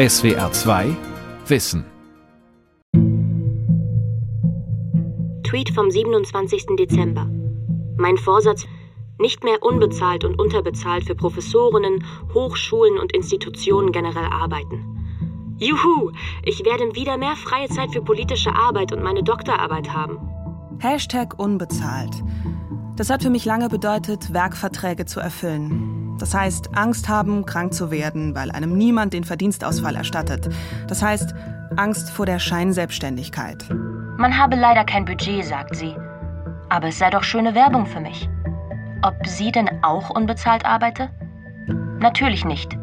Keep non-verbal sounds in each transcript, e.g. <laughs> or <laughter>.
SWR 2 Wissen. Tweet vom 27. Dezember. Mein Vorsatz, nicht mehr unbezahlt und unterbezahlt für Professorinnen, Hochschulen und Institutionen generell arbeiten. Juhu, ich werde wieder mehr freie Zeit für politische Arbeit und meine Doktorarbeit haben. Hashtag unbezahlt. Das hat für mich lange bedeutet, Werkverträge zu erfüllen. Das heißt, Angst haben, krank zu werden, weil einem niemand den Verdienstausfall erstattet. Das heißt, Angst vor der Scheinselbstständigkeit. Man habe leider kein Budget, sagt sie. Aber es sei doch schöne Werbung für mich. Ob sie denn auch unbezahlt arbeite? Natürlich nicht.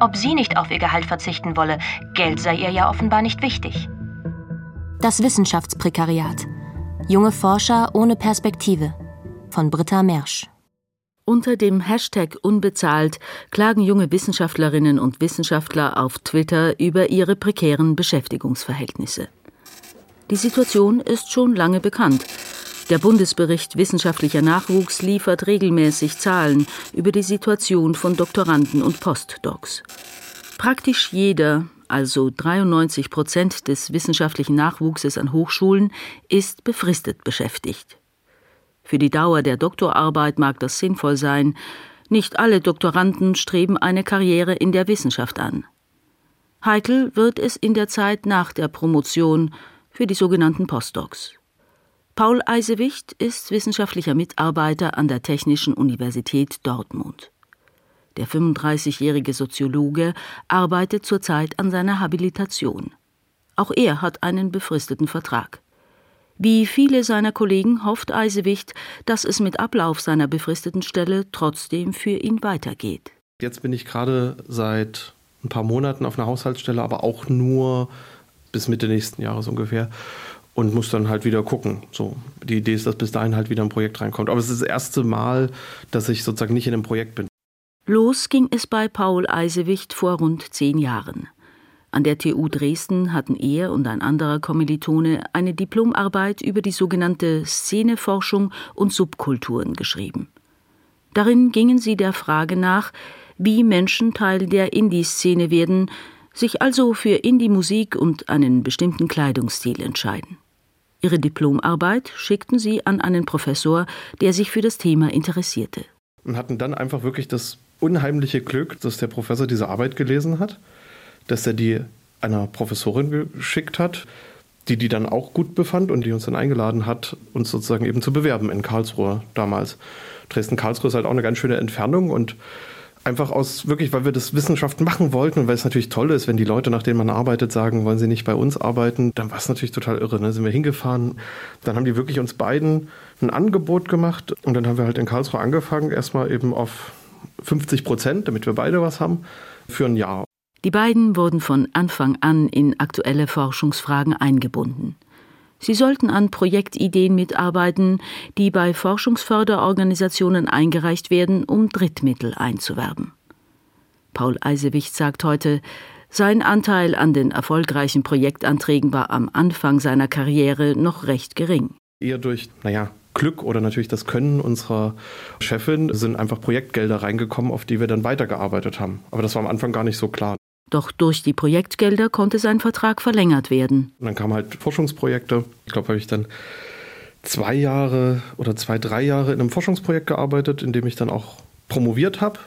Ob sie nicht auf ihr Gehalt verzichten wolle, Geld sei ihr ja offenbar nicht wichtig. Das Wissenschaftsprekariat. Junge Forscher ohne Perspektive von Britta Mersch. Unter dem Hashtag Unbezahlt klagen junge Wissenschaftlerinnen und Wissenschaftler auf Twitter über ihre prekären Beschäftigungsverhältnisse. Die Situation ist schon lange bekannt. Der Bundesbericht Wissenschaftlicher Nachwuchs liefert regelmäßig Zahlen über die Situation von Doktoranden und Postdocs. Praktisch jeder, also 93 Prozent des wissenschaftlichen Nachwuchses an Hochschulen, ist befristet beschäftigt. Für die Dauer der Doktorarbeit mag das sinnvoll sein. Nicht alle Doktoranden streben eine Karriere in der Wissenschaft an. Heikel wird es in der Zeit nach der Promotion für die sogenannten Postdocs. Paul Eisewicht ist wissenschaftlicher Mitarbeiter an der Technischen Universität Dortmund. Der 35-jährige Soziologe arbeitet zurzeit an seiner Habilitation. Auch er hat einen befristeten Vertrag. Wie viele seiner Kollegen hofft Eisewicht, dass es mit Ablauf seiner befristeten Stelle trotzdem für ihn weitergeht. Jetzt bin ich gerade seit ein paar Monaten auf einer Haushaltsstelle, aber auch nur bis Mitte nächsten Jahres ungefähr und muss dann halt wieder gucken. So, die Idee ist, dass bis dahin halt wieder ein Projekt reinkommt. Aber es ist das erste Mal, dass ich sozusagen nicht in einem Projekt bin. Los ging es bei Paul Eisewicht vor rund zehn Jahren. An der TU Dresden hatten er und ein anderer Kommilitone eine Diplomarbeit über die sogenannte Szeneforschung und Subkulturen geschrieben. Darin gingen sie der Frage nach, wie Menschen Teil der Indie-Szene werden, sich also für Indie-Musik und einen bestimmten Kleidungsstil entscheiden. Ihre Diplomarbeit schickten sie an einen Professor, der sich für das Thema interessierte. Und hatten dann einfach wirklich das unheimliche Glück, dass der Professor diese Arbeit gelesen hat dass er die einer Professorin geschickt hat, die die dann auch gut befand und die uns dann eingeladen hat, uns sozusagen eben zu bewerben in Karlsruhe damals. Dresden-Karlsruhe ist halt auch eine ganz schöne Entfernung und einfach aus wirklich, weil wir das Wissenschaft machen wollten und weil es natürlich toll ist, wenn die Leute, nach denen man arbeitet, sagen, wollen sie nicht bei uns arbeiten, dann war es natürlich total irre. Ne? Sind wir hingefahren, dann haben die wirklich uns beiden ein Angebot gemacht und dann haben wir halt in Karlsruhe angefangen, erstmal eben auf 50 Prozent, damit wir beide was haben, für ein Jahr. Die beiden wurden von Anfang an in aktuelle Forschungsfragen eingebunden. Sie sollten an Projektideen mitarbeiten, die bei Forschungsförderorganisationen eingereicht werden, um Drittmittel einzuwerben. Paul Eisewicht sagt heute, sein Anteil an den erfolgreichen Projektanträgen war am Anfang seiner Karriere noch recht gering. Eher durch, naja, Glück oder natürlich das Können unserer Chefin sind einfach Projektgelder reingekommen, auf die wir dann weitergearbeitet haben. Aber das war am Anfang gar nicht so klar. Doch durch die Projektgelder konnte sein Vertrag verlängert werden. Und dann kamen halt Forschungsprojekte. Ich glaube, habe ich dann zwei Jahre oder zwei, drei Jahre in einem Forschungsprojekt gearbeitet, in dem ich dann auch promoviert habe.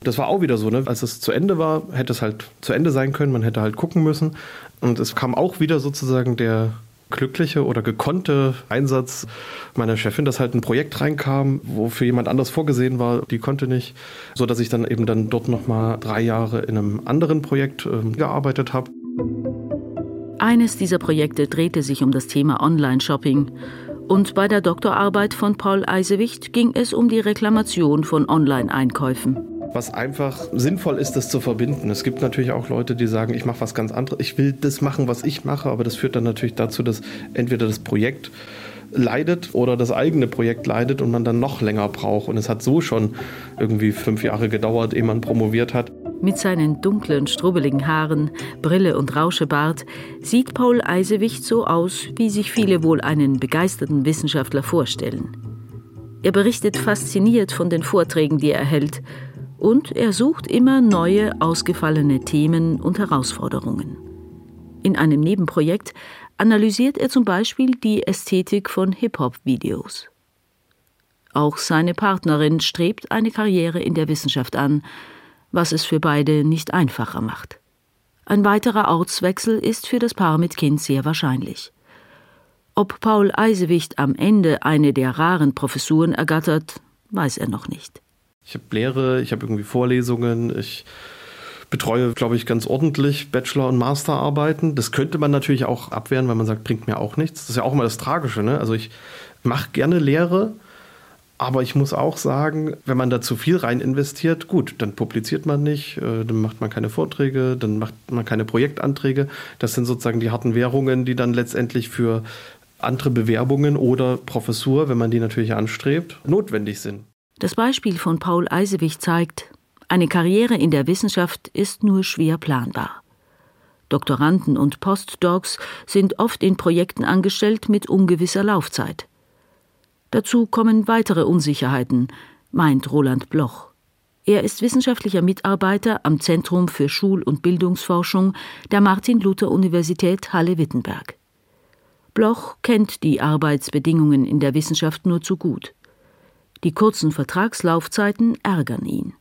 Das war auch wieder so, ne? als es zu Ende war, hätte es halt zu Ende sein können, man hätte halt gucken müssen. Und es kam auch wieder sozusagen der glückliche oder gekonnte Einsatz meiner Chefin, dass halt ein Projekt reinkam, wo für jemand anders vorgesehen war, die konnte nicht, so dass ich dann eben dann dort noch mal drei Jahre in einem anderen Projekt äh, gearbeitet habe. Eines dieser Projekte drehte sich um das Thema Online-Shopping. Und bei der Doktorarbeit von Paul Eisewicht ging es um die Reklamation von Online-Einkäufen was einfach sinnvoll ist, das zu verbinden. Es gibt natürlich auch Leute, die sagen, ich mache was ganz anderes, ich will das machen, was ich mache, aber das führt dann natürlich dazu, dass entweder das Projekt leidet oder das eigene Projekt leidet und man dann noch länger braucht. Und es hat so schon irgendwie fünf Jahre gedauert, ehe man promoviert hat. Mit seinen dunklen, strubbeligen Haaren, Brille und Rauschebart sieht Paul Eisewicht so aus, wie sich viele wohl einen begeisterten Wissenschaftler vorstellen. Er berichtet fasziniert von den Vorträgen, die er hält Und er sucht immer neue, ausgefallene Themen und Herausforderungen. In einem Nebenprojekt analysiert er zum Beispiel die Ästhetik von Hip-Hop-Videos. Auch seine Partnerin strebt eine Karriere in der Wissenschaft an, was es für beide nicht einfacher macht. Ein weiterer Ortswechsel ist für das Paar mit Kind sehr wahrscheinlich. Ob Paul Eisewicht am Ende eine der raren Professuren ergattert, weiß er noch nicht. Ich habe Lehre, ich habe irgendwie Vorlesungen, ich betreue, glaube ich, ganz ordentlich Bachelor- und Masterarbeiten. Das könnte man natürlich auch abwehren, weil man sagt, bringt mir auch nichts. Das ist ja auch immer das Tragische. Ne? Also ich mache gerne Lehre, aber ich muss auch sagen, wenn man da zu viel rein investiert, gut, dann publiziert man nicht, äh, dann macht man keine Vorträge, dann macht man keine Projektanträge. Das sind sozusagen die harten Währungen, die dann letztendlich für andere Bewerbungen oder Professur, wenn man die natürlich anstrebt, notwendig sind. Das Beispiel von Paul Eisewich zeigt, eine Karriere in der Wissenschaft ist nur schwer planbar. Doktoranden und Postdocs sind oft in Projekten angestellt mit ungewisser Laufzeit. Dazu kommen weitere Unsicherheiten, meint Roland Bloch. Er ist wissenschaftlicher Mitarbeiter am Zentrum für Schul- und Bildungsforschung der Martin-Luther-Universität Halle-Wittenberg. Bloch kennt die Arbeitsbedingungen in der Wissenschaft nur zu gut. Die kurzen Vertragslaufzeiten ärgern ihn.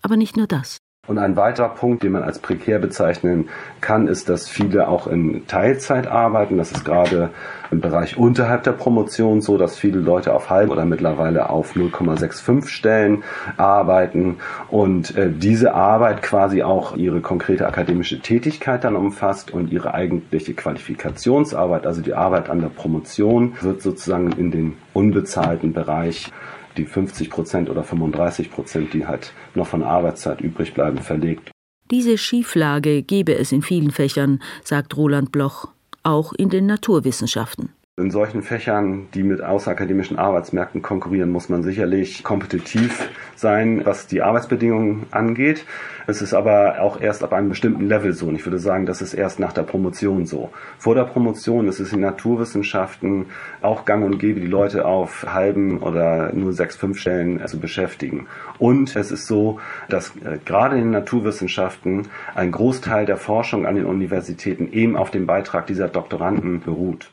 Aber nicht nur das. Und ein weiterer Punkt, den man als prekär bezeichnen kann, ist, dass viele auch in Teilzeit arbeiten. Das ist gerade im Bereich unterhalb der Promotion so, dass viele Leute auf halb oder mittlerweile auf 0,65 Stellen arbeiten und äh, diese Arbeit quasi auch ihre konkrete akademische Tätigkeit dann umfasst und ihre eigentliche Qualifikationsarbeit, also die Arbeit an der Promotion, wird sozusagen in den unbezahlten Bereich die 50 Prozent oder 35 Prozent, die halt noch von Arbeitszeit übrig bleiben, verlegt. Diese Schieflage gebe es in vielen Fächern, sagt Roland Bloch, auch in den Naturwissenschaften. In solchen Fächern, die mit außerakademischen Arbeitsmärkten konkurrieren, muss man sicherlich kompetitiv sein, was die Arbeitsbedingungen angeht. Es ist aber auch erst ab einem bestimmten Level so. Und ich würde sagen, das ist erst nach der Promotion so. Vor der Promotion ist es in Naturwissenschaften auch gang und gäbe, die Leute auf halben oder nur sechs, fünf Stellen zu beschäftigen. Und es ist so, dass äh, gerade in den Naturwissenschaften ein Großteil der Forschung an den Universitäten eben auf dem Beitrag dieser Doktoranden beruht.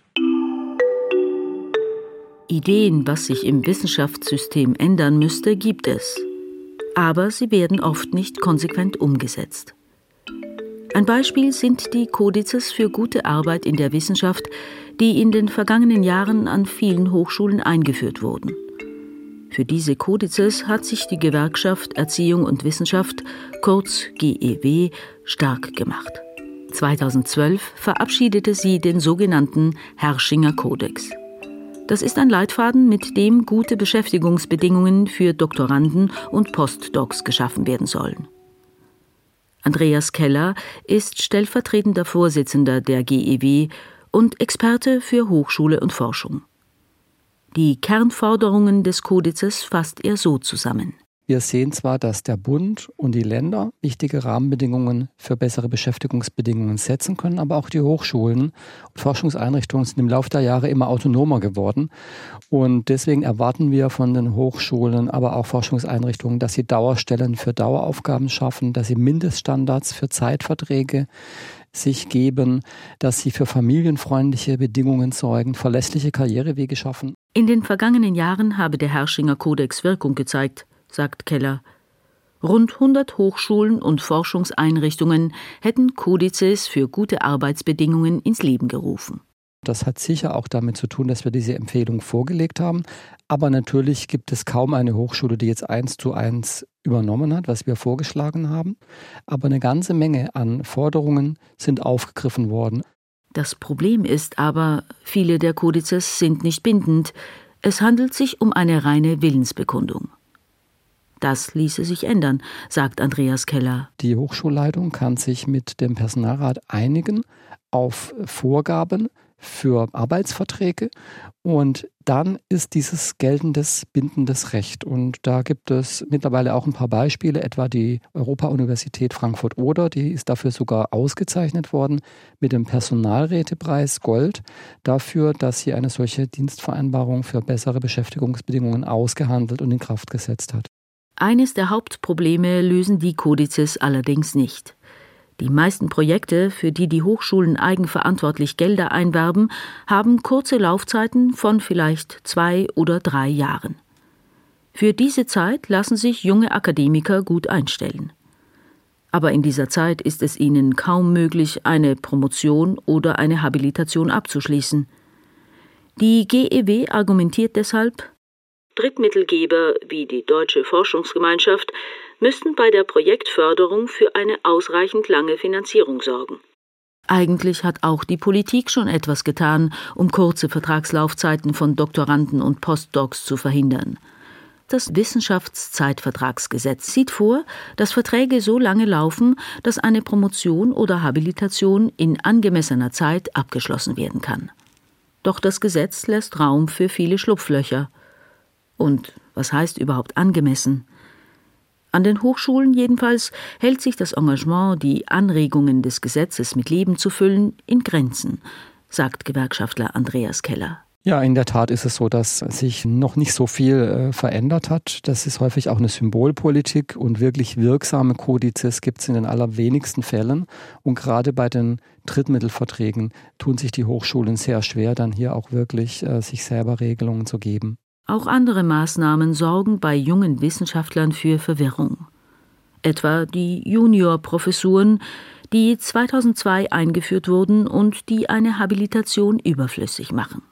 Ideen, was sich im Wissenschaftssystem ändern müsste, gibt es. Aber sie werden oft nicht konsequent umgesetzt. Ein Beispiel sind die Kodizes für gute Arbeit in der Wissenschaft, die in den vergangenen Jahren an vielen Hochschulen eingeführt wurden. Für diese Kodizes hat sich die Gewerkschaft Erziehung und Wissenschaft, kurz GEW, stark gemacht. 2012 verabschiedete sie den sogenannten Herrschinger Kodex. Das ist ein Leitfaden, mit dem gute Beschäftigungsbedingungen für Doktoranden und Postdocs geschaffen werden sollen. Andreas Keller ist stellvertretender Vorsitzender der GEW und Experte für Hochschule und Forschung. Die Kernforderungen des Kodizes fasst er so zusammen. Wir sehen zwar, dass der Bund und die Länder wichtige Rahmenbedingungen für bessere Beschäftigungsbedingungen setzen können, aber auch die Hochschulen und Forschungseinrichtungen sind im Laufe der Jahre immer autonomer geworden. Und deswegen erwarten wir von den Hochschulen, aber auch Forschungseinrichtungen, dass sie Dauerstellen für Daueraufgaben schaffen, dass sie Mindeststandards für Zeitverträge sich geben, dass sie für familienfreundliche Bedingungen sorgen, verlässliche Karrierewege schaffen. In den vergangenen Jahren habe der Herrschinger Kodex Wirkung gezeigt sagt Keller. Rund 100 Hochschulen und Forschungseinrichtungen hätten Kodizes für gute Arbeitsbedingungen ins Leben gerufen. Das hat sicher auch damit zu tun, dass wir diese Empfehlung vorgelegt haben. Aber natürlich gibt es kaum eine Hochschule, die jetzt eins zu eins übernommen hat, was wir vorgeschlagen haben. Aber eine ganze Menge an Forderungen sind aufgegriffen worden. Das Problem ist aber, viele der Kodizes sind nicht bindend. Es handelt sich um eine reine Willensbekundung. Das ließe sich ändern, sagt Andreas Keller. Die Hochschulleitung kann sich mit dem Personalrat einigen auf Vorgaben für Arbeitsverträge und dann ist dieses geltendes, bindendes Recht. Und da gibt es mittlerweile auch ein paar Beispiele, etwa die Europa-Universität Frankfurt-Oder, die ist dafür sogar ausgezeichnet worden mit dem Personalrätepreis Gold dafür, dass sie eine solche Dienstvereinbarung für bessere Beschäftigungsbedingungen ausgehandelt und in Kraft gesetzt hat. Eines der Hauptprobleme lösen die Kodizes allerdings nicht. Die meisten Projekte, für die die Hochschulen eigenverantwortlich Gelder einwerben, haben kurze Laufzeiten von vielleicht zwei oder drei Jahren. Für diese Zeit lassen sich junge Akademiker gut einstellen. Aber in dieser Zeit ist es ihnen kaum möglich, eine Promotion oder eine Habilitation abzuschließen. Die GEW argumentiert deshalb, Drittmittelgeber wie die Deutsche Forschungsgemeinschaft müssten bei der Projektförderung für eine ausreichend lange Finanzierung sorgen. Eigentlich hat auch die Politik schon etwas getan, um kurze Vertragslaufzeiten von Doktoranden und Postdocs zu verhindern. Das Wissenschaftszeitvertragsgesetz sieht vor, dass Verträge so lange laufen, dass eine Promotion oder Habilitation in angemessener Zeit abgeschlossen werden kann. Doch das Gesetz lässt Raum für viele Schlupflöcher. Und was heißt überhaupt angemessen? An den Hochschulen jedenfalls hält sich das Engagement, die Anregungen des Gesetzes mit Leben zu füllen, in Grenzen, sagt Gewerkschaftler Andreas Keller. Ja, in der Tat ist es so, dass sich noch nicht so viel äh, verändert hat. Das ist häufig auch eine Symbolpolitik und wirklich wirksame Kodizes gibt es in den allerwenigsten Fällen. Und gerade bei den Drittmittelverträgen tun sich die Hochschulen sehr schwer, dann hier auch wirklich äh, sich selber Regelungen zu geben. Auch andere Maßnahmen sorgen bei jungen Wissenschaftlern für Verwirrung. Etwa die Juniorprofessuren, die 2002 eingeführt wurden und die eine Habilitation überflüssig machen.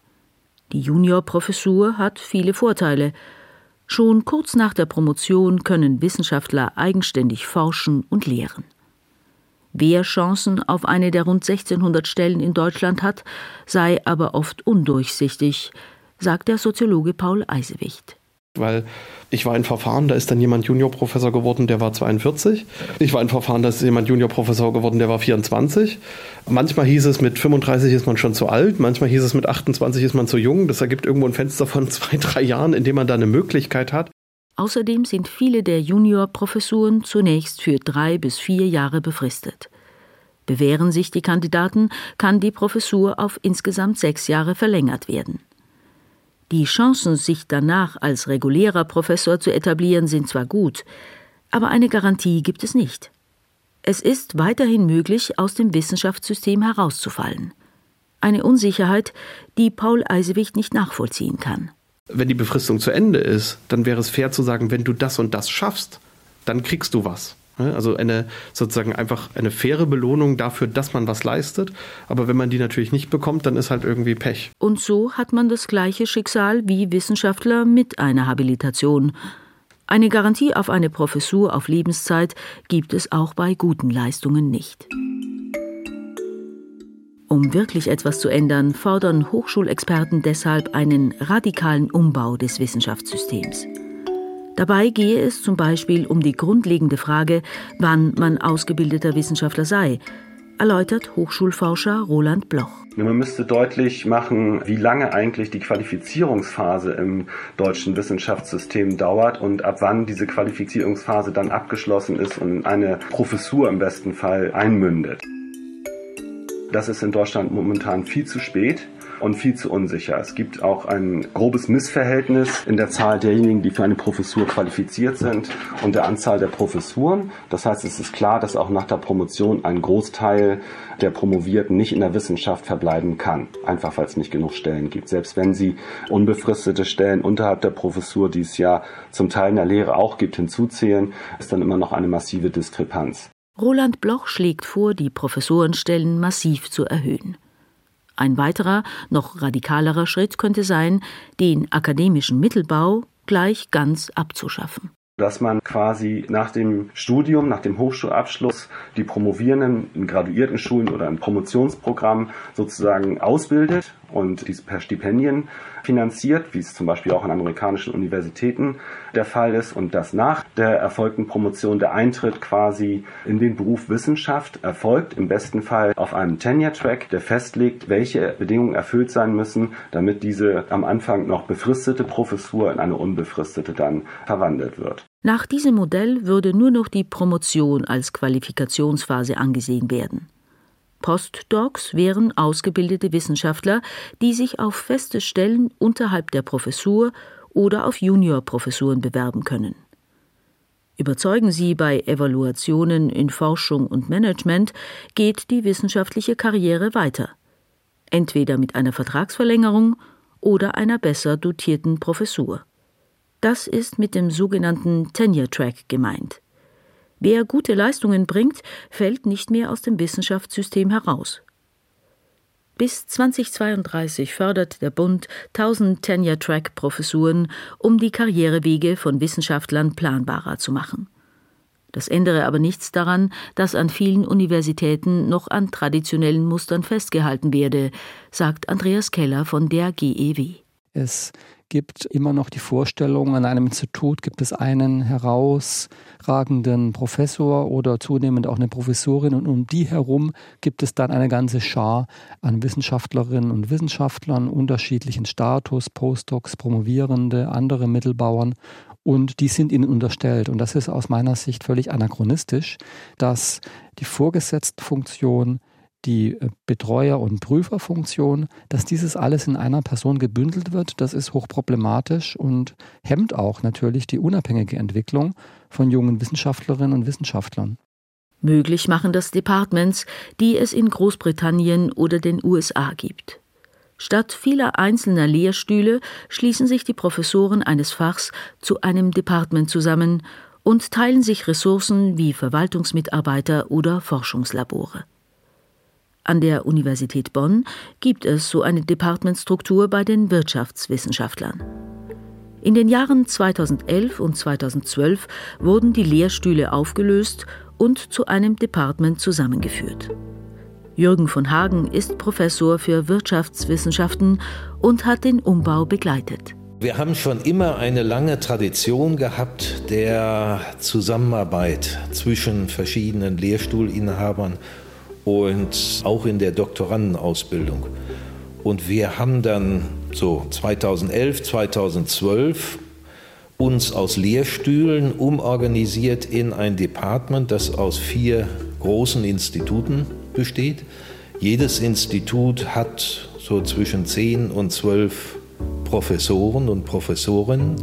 Die Juniorprofessur hat viele Vorteile. Schon kurz nach der Promotion können Wissenschaftler eigenständig forschen und lehren. Wer Chancen auf eine der rund 1600 Stellen in Deutschland hat, sei aber oft undurchsichtig, sagt der Soziologe Paul Eisewicht. Weil ich war in Verfahren, da ist dann jemand Juniorprofessor geworden, der war 42. Ich war in Verfahren, da ist jemand Juniorprofessor geworden, der war 24. Manchmal hieß es, mit 35 ist man schon zu alt, manchmal hieß es, mit 28 ist man zu jung. Das ergibt irgendwo ein Fenster von <laughs> zwei, drei Jahren, in dem man da eine Möglichkeit hat. Außerdem sind viele der Juniorprofessuren zunächst für drei bis vier Jahre befristet. Bewähren sich die Kandidaten, kann die Professur auf insgesamt sechs Jahre verlängert werden. Die Chancen, sich danach als regulärer Professor zu etablieren, sind zwar gut, aber eine Garantie gibt es nicht. Es ist weiterhin möglich, aus dem Wissenschaftssystem herauszufallen. Eine Unsicherheit, die Paul Eisewicht nicht nachvollziehen kann. Wenn die Befristung zu Ende ist, dann wäre es fair zu sagen, wenn du das und das schaffst, dann kriegst du was. Ne? Also eine sozusagen einfach eine faire Belohnung dafür, dass man was leistet. Aber wenn man die natürlich nicht bekommt, dann ist halt irgendwie Pech. Und so hat man das gleiche Schicksal wie Wissenschaftler mit einer Habilitation. Eine Garantie auf eine Professur auf Lebenszeit gibt es auch bei guten Leistungen nicht. Um wirklich etwas zu ändern, fordern Hochschulexperten deshalb einen radikalen Umbau des Wissenschaftssystems. Dabei gehe es zum Beispiel um die grundlegende Frage, wann man ausgebildeter Wissenschaftler sei, erläutert Hochschulforscher Roland Bloch. Man müsste deutlich machen, wie lange eigentlich die Qualifizierungsphase im deutschen Wissenschaftssystem dauert und ab wann diese Qualifizierungsphase dann abgeschlossen ist und eine Professur im besten Fall einmündet. Das ist in Deutschland momentan viel zu spät und viel zu unsicher. Es gibt auch ein grobes Missverhältnis in der Zahl derjenigen, die für eine Professur qualifiziert sind und der Anzahl der Professuren. Das heißt, es ist klar, dass auch nach der Promotion ein Großteil der Promovierten nicht in der Wissenschaft verbleiben kann, einfach weil es nicht genug Stellen gibt. Selbst wenn sie unbefristete Stellen unterhalb der Professur, die es ja zum Teil in der Lehre auch gibt, hinzuzählen, ist dann immer noch eine massive Diskrepanz. Roland Bloch schlägt vor, die Professorenstellen massiv zu erhöhen. Ein weiterer, noch radikalerer Schritt könnte sein, den akademischen Mittelbau gleich ganz abzuschaffen. Dass man quasi nach dem Studium, nach dem Hochschulabschluss die Promovierenden in graduierten Schulen oder im Promotionsprogramm sozusagen ausbildet und dies per Stipendien finanziert, wie es zum Beispiel auch an amerikanischen Universitäten der Fall ist und dass nach der erfolgten Promotion der Eintritt quasi in den Beruf Wissenschaft erfolgt, im besten Fall auf einem Tenure-Track, der festlegt, welche Bedingungen erfüllt sein müssen, damit diese am Anfang noch befristete Professur in eine unbefristete dann verwandelt wird. Nach diesem Modell würde nur noch die Promotion als Qualifikationsphase angesehen werden. Postdocs wären ausgebildete Wissenschaftler, die sich auf feste Stellen unterhalb der Professur oder auf Juniorprofessuren bewerben können. Überzeugen sie bei Evaluationen in Forschung und Management, geht die wissenschaftliche Karriere weiter. Entweder mit einer Vertragsverlängerung oder einer besser dotierten Professur. Das ist mit dem sogenannten Tenure Track gemeint. Wer gute Leistungen bringt, fällt nicht mehr aus dem Wissenschaftssystem heraus. Bis 2032 fördert der Bund 1000 Tenure-Track-Professuren, um die Karrierewege von Wissenschaftlern planbarer zu machen. Das ändere aber nichts daran, dass an vielen Universitäten noch an traditionellen Mustern festgehalten werde, sagt Andreas Keller von der GEW. Es gibt immer noch die Vorstellung, an einem Institut gibt es einen herausragenden Professor oder zunehmend auch eine Professorin und um die herum gibt es dann eine ganze Schar an Wissenschaftlerinnen und Wissenschaftlern unterschiedlichen Status, Postdocs, Promovierende, andere Mittelbauern und die sind ihnen unterstellt. Und das ist aus meiner Sicht völlig anachronistisch, dass die Vorgesetztenfunktion die äh, Betreuer- und Prüferfunktion, dass dieses alles in einer Person gebündelt wird, das ist hochproblematisch und hemmt auch natürlich die unabhängige Entwicklung von jungen Wissenschaftlerinnen und Wissenschaftlern. Möglich machen das Departments, die es in Großbritannien oder den USA gibt. Statt vieler einzelner Lehrstühle schließen sich die Professoren eines Fachs zu einem Department zusammen und teilen sich Ressourcen wie Verwaltungsmitarbeiter oder Forschungslabore. An der Universität Bonn gibt es so eine Departmentstruktur bei den Wirtschaftswissenschaftlern. In den Jahren 2011 und 2012 wurden die Lehrstühle aufgelöst und zu einem Department zusammengeführt. Jürgen von Hagen ist Professor für Wirtschaftswissenschaften und hat den Umbau begleitet. Wir haben schon immer eine lange Tradition gehabt der Zusammenarbeit zwischen verschiedenen Lehrstuhlinhabern und auch in der Doktorandenausbildung. Und wir haben dann so 2011, 2012 uns aus Lehrstühlen umorganisiert in ein Department, das aus vier großen Instituten besteht. Jedes Institut hat so zwischen zehn und zwölf Professoren und Professorinnen,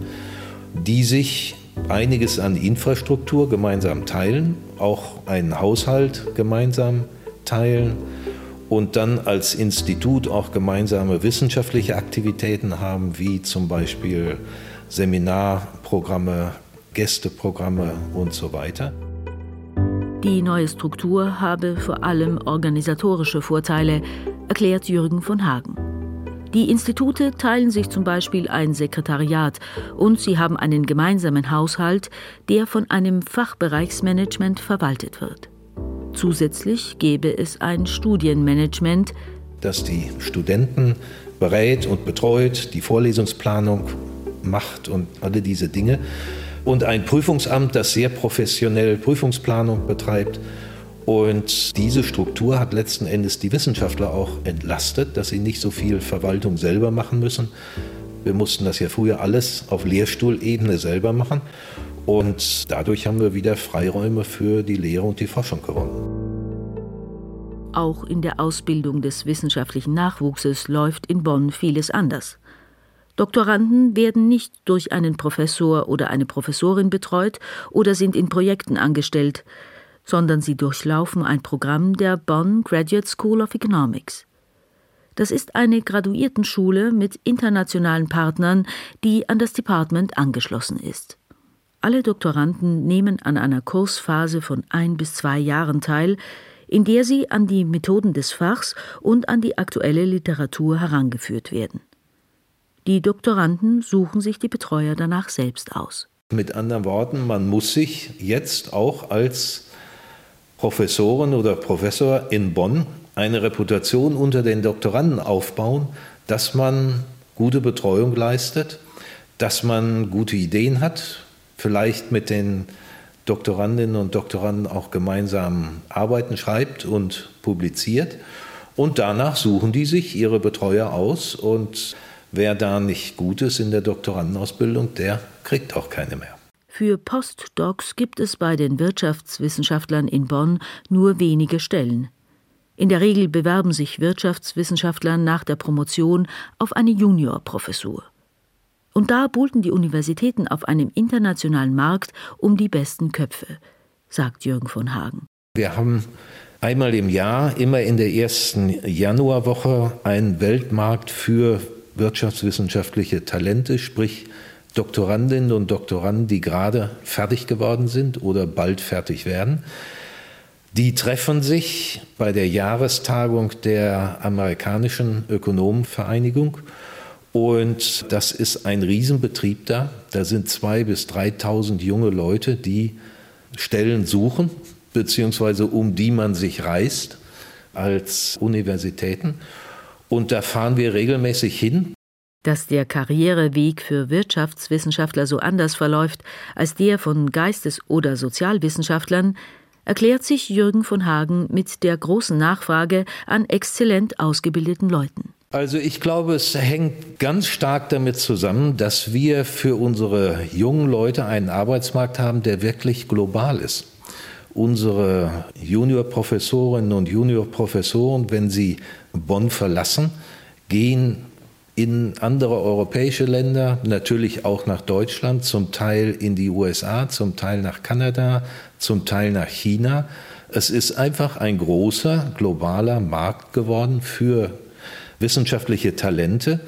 die sich einiges an Infrastruktur gemeinsam teilen, auch einen Haushalt gemeinsam teilen und dann als Institut auch gemeinsame wissenschaftliche Aktivitäten haben, wie zum Beispiel Seminarprogramme, Gästeprogramme und so weiter. Die neue Struktur habe vor allem organisatorische Vorteile, erklärt Jürgen von Hagen. Die Institute teilen sich zum Beispiel ein Sekretariat und sie haben einen gemeinsamen Haushalt, der von einem Fachbereichsmanagement verwaltet wird. Zusätzlich gäbe es ein Studienmanagement, das die Studenten berät und betreut, die Vorlesungsplanung macht und alle diese Dinge. Und ein Prüfungsamt, das sehr professionell Prüfungsplanung betreibt. Und diese Struktur hat letzten Endes die Wissenschaftler auch entlastet, dass sie nicht so viel Verwaltung selber machen müssen. Wir mussten das ja früher alles auf Lehrstuhlebene selber machen. Und dadurch haben wir wieder Freiräume für die Lehre und die Forschung gewonnen. Auch in der Ausbildung des wissenschaftlichen Nachwuchses läuft in Bonn vieles anders. Doktoranden werden nicht durch einen Professor oder eine Professorin betreut oder sind in Projekten angestellt, sondern sie durchlaufen ein Programm der Bonn Graduate School of Economics. Das ist eine Graduiertenschule mit internationalen Partnern, die an das Department angeschlossen ist. Alle Doktoranden nehmen an einer Kursphase von ein bis zwei Jahren teil, in der sie an die Methoden des Fachs und an die aktuelle Literatur herangeführt werden. Die Doktoranden suchen sich die Betreuer danach selbst aus. Mit anderen Worten, man muss sich jetzt auch als Professorin oder Professor in Bonn eine Reputation unter den Doktoranden aufbauen, dass man gute Betreuung leistet, dass man gute Ideen hat, vielleicht mit den Doktorandinnen und Doktoranden auch gemeinsam Arbeiten schreibt und publiziert. Und danach suchen die sich ihre Betreuer aus und wer da nicht gut ist in der Doktorandenausbildung, der kriegt auch keine mehr. Für Postdocs gibt es bei den Wirtschaftswissenschaftlern in Bonn nur wenige Stellen. In der Regel bewerben sich Wirtschaftswissenschaftler nach der Promotion auf eine Juniorprofessur. Und da buhlten die Universitäten auf einem internationalen Markt um die besten Köpfe, sagt Jürgen von Hagen. Wir haben einmal im Jahr, immer in der ersten Januarwoche, einen Weltmarkt für wirtschaftswissenschaftliche Talente, sprich Doktorandinnen und Doktoranden, die gerade fertig geworden sind oder bald fertig werden. Die treffen sich bei der Jahrestagung der amerikanischen Ökonomenvereinigung und das ist ein Riesenbetrieb da. Da sind zwei bis 3.000 junge Leute, die Stellen suchen, beziehungsweise um die man sich reist als Universitäten. Und da fahren wir regelmäßig hin. Dass der Karriereweg für Wirtschaftswissenschaftler so anders verläuft als der von Geistes- oder Sozialwissenschaftlern, erklärt sich Jürgen von Hagen mit der großen Nachfrage an exzellent ausgebildeten Leuten. Also ich glaube, es hängt ganz stark damit zusammen, dass wir für unsere jungen Leute einen Arbeitsmarkt haben, der wirklich global ist. Unsere Juniorprofessorinnen und Juniorprofessoren, wenn sie Bonn verlassen, gehen in andere europäische Länder, natürlich auch nach Deutschland, zum Teil in die USA, zum Teil nach Kanada, zum Teil nach China. Es ist einfach ein großer globaler Markt geworden für wissenschaftliche Talente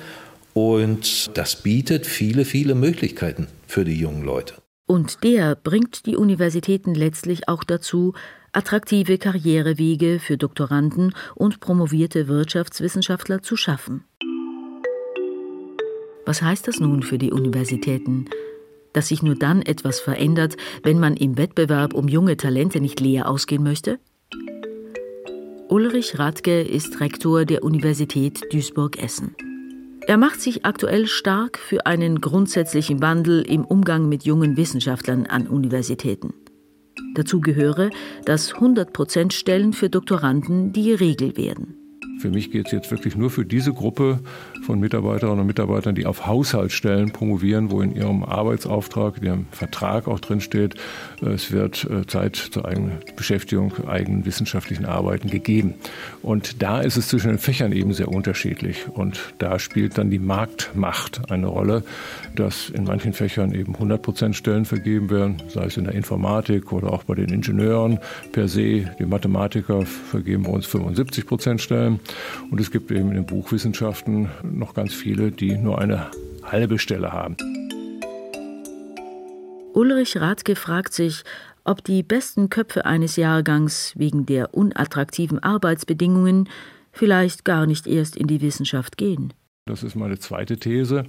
und das bietet viele, viele Möglichkeiten für die jungen Leute. Und der bringt die Universitäten letztlich auch dazu, attraktive Karrierewege für Doktoranden und promovierte Wirtschaftswissenschaftler zu schaffen. Was heißt das nun für die Universitäten? Dass sich nur dann etwas verändert, wenn man im Wettbewerb um junge Talente nicht leer ausgehen möchte? Ulrich Radke ist Rektor der Universität Duisburg-Essen. Er macht sich aktuell stark für einen grundsätzlichen Wandel im Umgang mit jungen Wissenschaftlern an Universitäten. Dazu gehöre, dass 100% Stellen für Doktoranden die Regel werden. Für mich geht es jetzt wirklich nur für diese Gruppe von Mitarbeiterinnen und Mitarbeitern, die auf Haushaltsstellen promovieren, wo in ihrem Arbeitsauftrag, in ihrem Vertrag auch drin steht, äh, es wird äh, Zeit zur eigenen Beschäftigung, eigenen wissenschaftlichen Arbeiten gegeben. Und da ist es zwischen den Fächern eben sehr unterschiedlich. Und da spielt dann die Marktmacht eine Rolle, dass in manchen Fächern eben 100 Prozent Stellen vergeben werden, sei es in der Informatik oder auch bei den Ingenieuren per se. Die Mathematiker vergeben bei uns 75 Prozent Stellen. Und es gibt eben in den Buchwissenschaften noch ganz viele, die nur eine halbe Stelle haben. Ulrich Rathke fragt sich, ob die besten Köpfe eines Jahrgangs wegen der unattraktiven Arbeitsbedingungen vielleicht gar nicht erst in die Wissenschaft gehen. Das ist meine zweite These.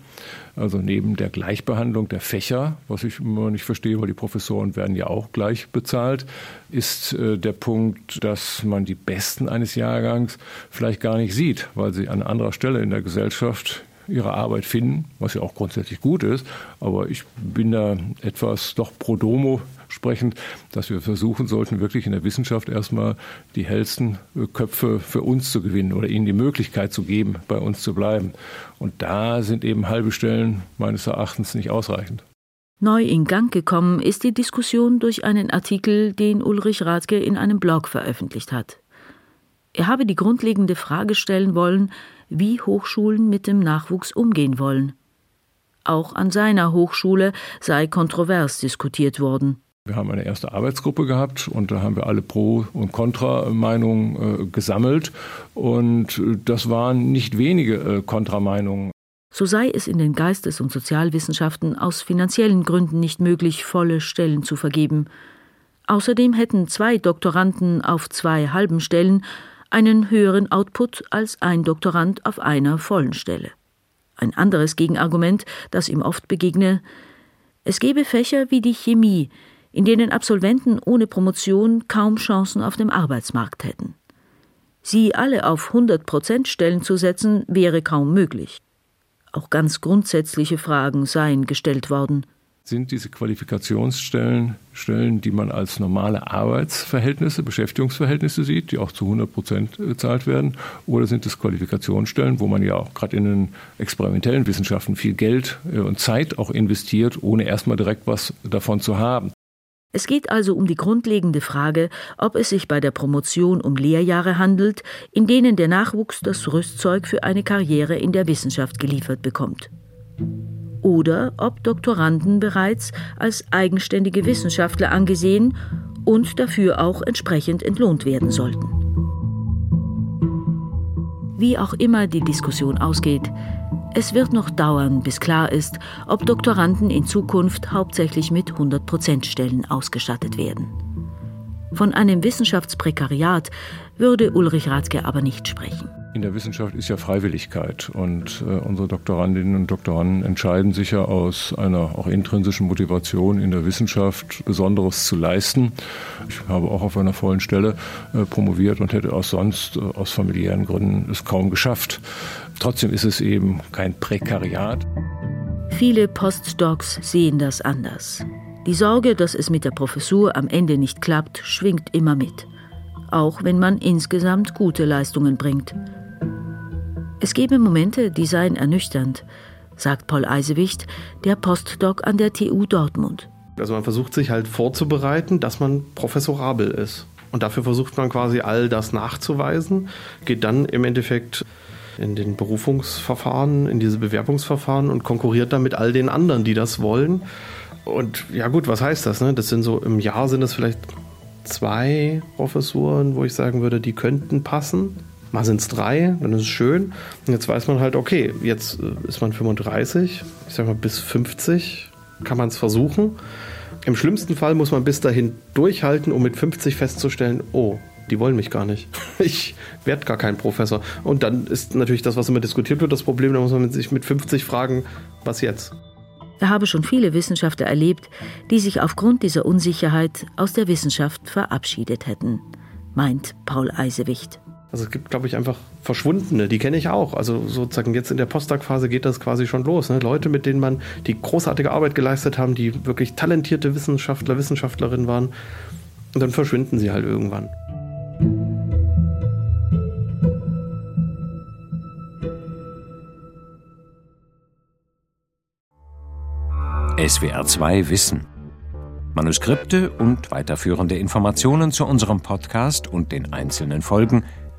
Also neben der Gleichbehandlung der Fächer, was ich immer nicht verstehe, weil die Professoren werden ja auch gleich bezahlt, ist äh, der Punkt, dass man die Besten eines Jahrgangs vielleicht gar nicht sieht, weil sie an anderer Stelle in der Gesellschaft ihre Arbeit finden, was ja auch grundsätzlich gut ist. Aber ich bin da etwas doch pro domo sprechend, dass wir versuchen sollten, wirklich in der Wissenschaft erstmal die hellsten Köpfe für uns zu gewinnen oder ihnen die Möglichkeit zu geben, bei uns zu bleiben. Und da sind eben halbe Stellen meines Erachtens nicht ausreichend. Neu in Gang gekommen ist die Diskussion durch einen Artikel, den Ulrich Rathke in einem Blog veröffentlicht hat. Er habe die grundlegende Frage stellen wollen, wie Hochschulen mit dem Nachwuchs umgehen wollen. Auch an seiner Hochschule sei kontrovers diskutiert worden. Wir haben eine erste Arbeitsgruppe gehabt und da haben wir alle Pro- und Kontra-Meinungen äh, gesammelt. Und äh, das waren nicht wenige äh, Kontrameinungen. So sei es in den Geistes- und Sozialwissenschaften aus finanziellen Gründen nicht möglich, volle Stellen zu vergeben. Außerdem hätten zwei Doktoranden auf zwei halben Stellen einen höheren Output als ein Doktorand auf einer vollen Stelle. Ein anderes Gegenargument, das ihm oft begegne, es gebe Fächer wie die Chemie, in denen Absolventen ohne Promotion kaum Chancen auf dem Arbeitsmarkt hätten. Sie alle auf 100 Prozent Stellen zu setzen, wäre kaum möglich. Auch ganz grundsätzliche Fragen seien gestellt worden. Sind diese Qualifikationsstellen Stellen, die man als normale Arbeitsverhältnisse, Beschäftigungsverhältnisse sieht, die auch zu 100 Prozent bezahlt werden? Oder sind es Qualifikationsstellen, wo man ja auch gerade in den experimentellen Wissenschaften viel Geld äh, und Zeit auch investiert, ohne erstmal direkt was davon zu haben? Es geht also um die grundlegende Frage, ob es sich bei der Promotion um Lehrjahre handelt, in denen der Nachwuchs das Rüstzeug für eine Karriere in der Wissenschaft geliefert bekommt. Oder ob Doktoranden bereits als eigenständige Wissenschaftler angesehen und dafür auch entsprechend entlohnt werden sollten. Wie auch immer die Diskussion ausgeht, es wird noch dauern, bis klar ist, ob Doktoranden in Zukunft hauptsächlich mit 100% Stellen ausgestattet werden. Von einem Wissenschaftsprekariat würde Ulrich Rathke aber nicht sprechen. In der Wissenschaft ist ja Freiwilligkeit und äh, unsere Doktorandinnen und Doktoranden entscheiden sich ja aus einer auch intrinsischen Motivation in der Wissenschaft Besonderes zu leisten. Ich habe auch auf einer vollen Stelle äh, promoviert und hätte auch sonst äh, aus familiären Gründen es kaum geschafft. Trotzdem ist es eben kein Prekariat. Viele Postdocs sehen das anders. Die Sorge, dass es mit der Professur am Ende nicht klappt, schwingt immer mit. Auch wenn man insgesamt gute Leistungen bringt. Es gebe Momente, die seien ernüchternd, sagt Paul Eisewicht, der Postdoc an der TU Dortmund. Also man versucht sich halt vorzubereiten, dass man professorabel ist. Und dafür versucht man quasi all das nachzuweisen, geht dann im Endeffekt in den Berufungsverfahren, in diese Bewerbungsverfahren und konkurriert dann mit all den anderen, die das wollen. Und ja gut, was heißt das? Ne? Das sind so im Jahr sind das vielleicht zwei Professuren, wo ich sagen würde, die könnten passen. Mal sind es drei, dann ist es schön. Und jetzt weiß man halt, okay, jetzt äh, ist man 35, ich sag mal bis 50 kann man es versuchen. Im schlimmsten Fall muss man bis dahin durchhalten, um mit 50 festzustellen, oh, die wollen mich gar nicht. <laughs> Ich werde gar kein Professor. Und dann ist natürlich das, was immer diskutiert wird, das Problem, da muss man sich mit 50 fragen, was jetzt? Er habe schon viele Wissenschaftler erlebt, die sich aufgrund dieser Unsicherheit aus der Wissenschaft verabschiedet hätten, meint Paul Eisewicht. Also es gibt, glaube ich, einfach Verschwundene, die kenne ich auch. Also sozusagen jetzt in der Postdoc-Phase geht das quasi schon los. Ne? Leute, mit denen man die großartige Arbeit geleistet haben, die wirklich talentierte Wissenschaftler, Wissenschaftlerinnen waren. Und dann verschwinden sie halt irgendwann. SWR 2 Wissen. Manuskripte und weiterführende Informationen zu unserem Podcast und den einzelnen Folgen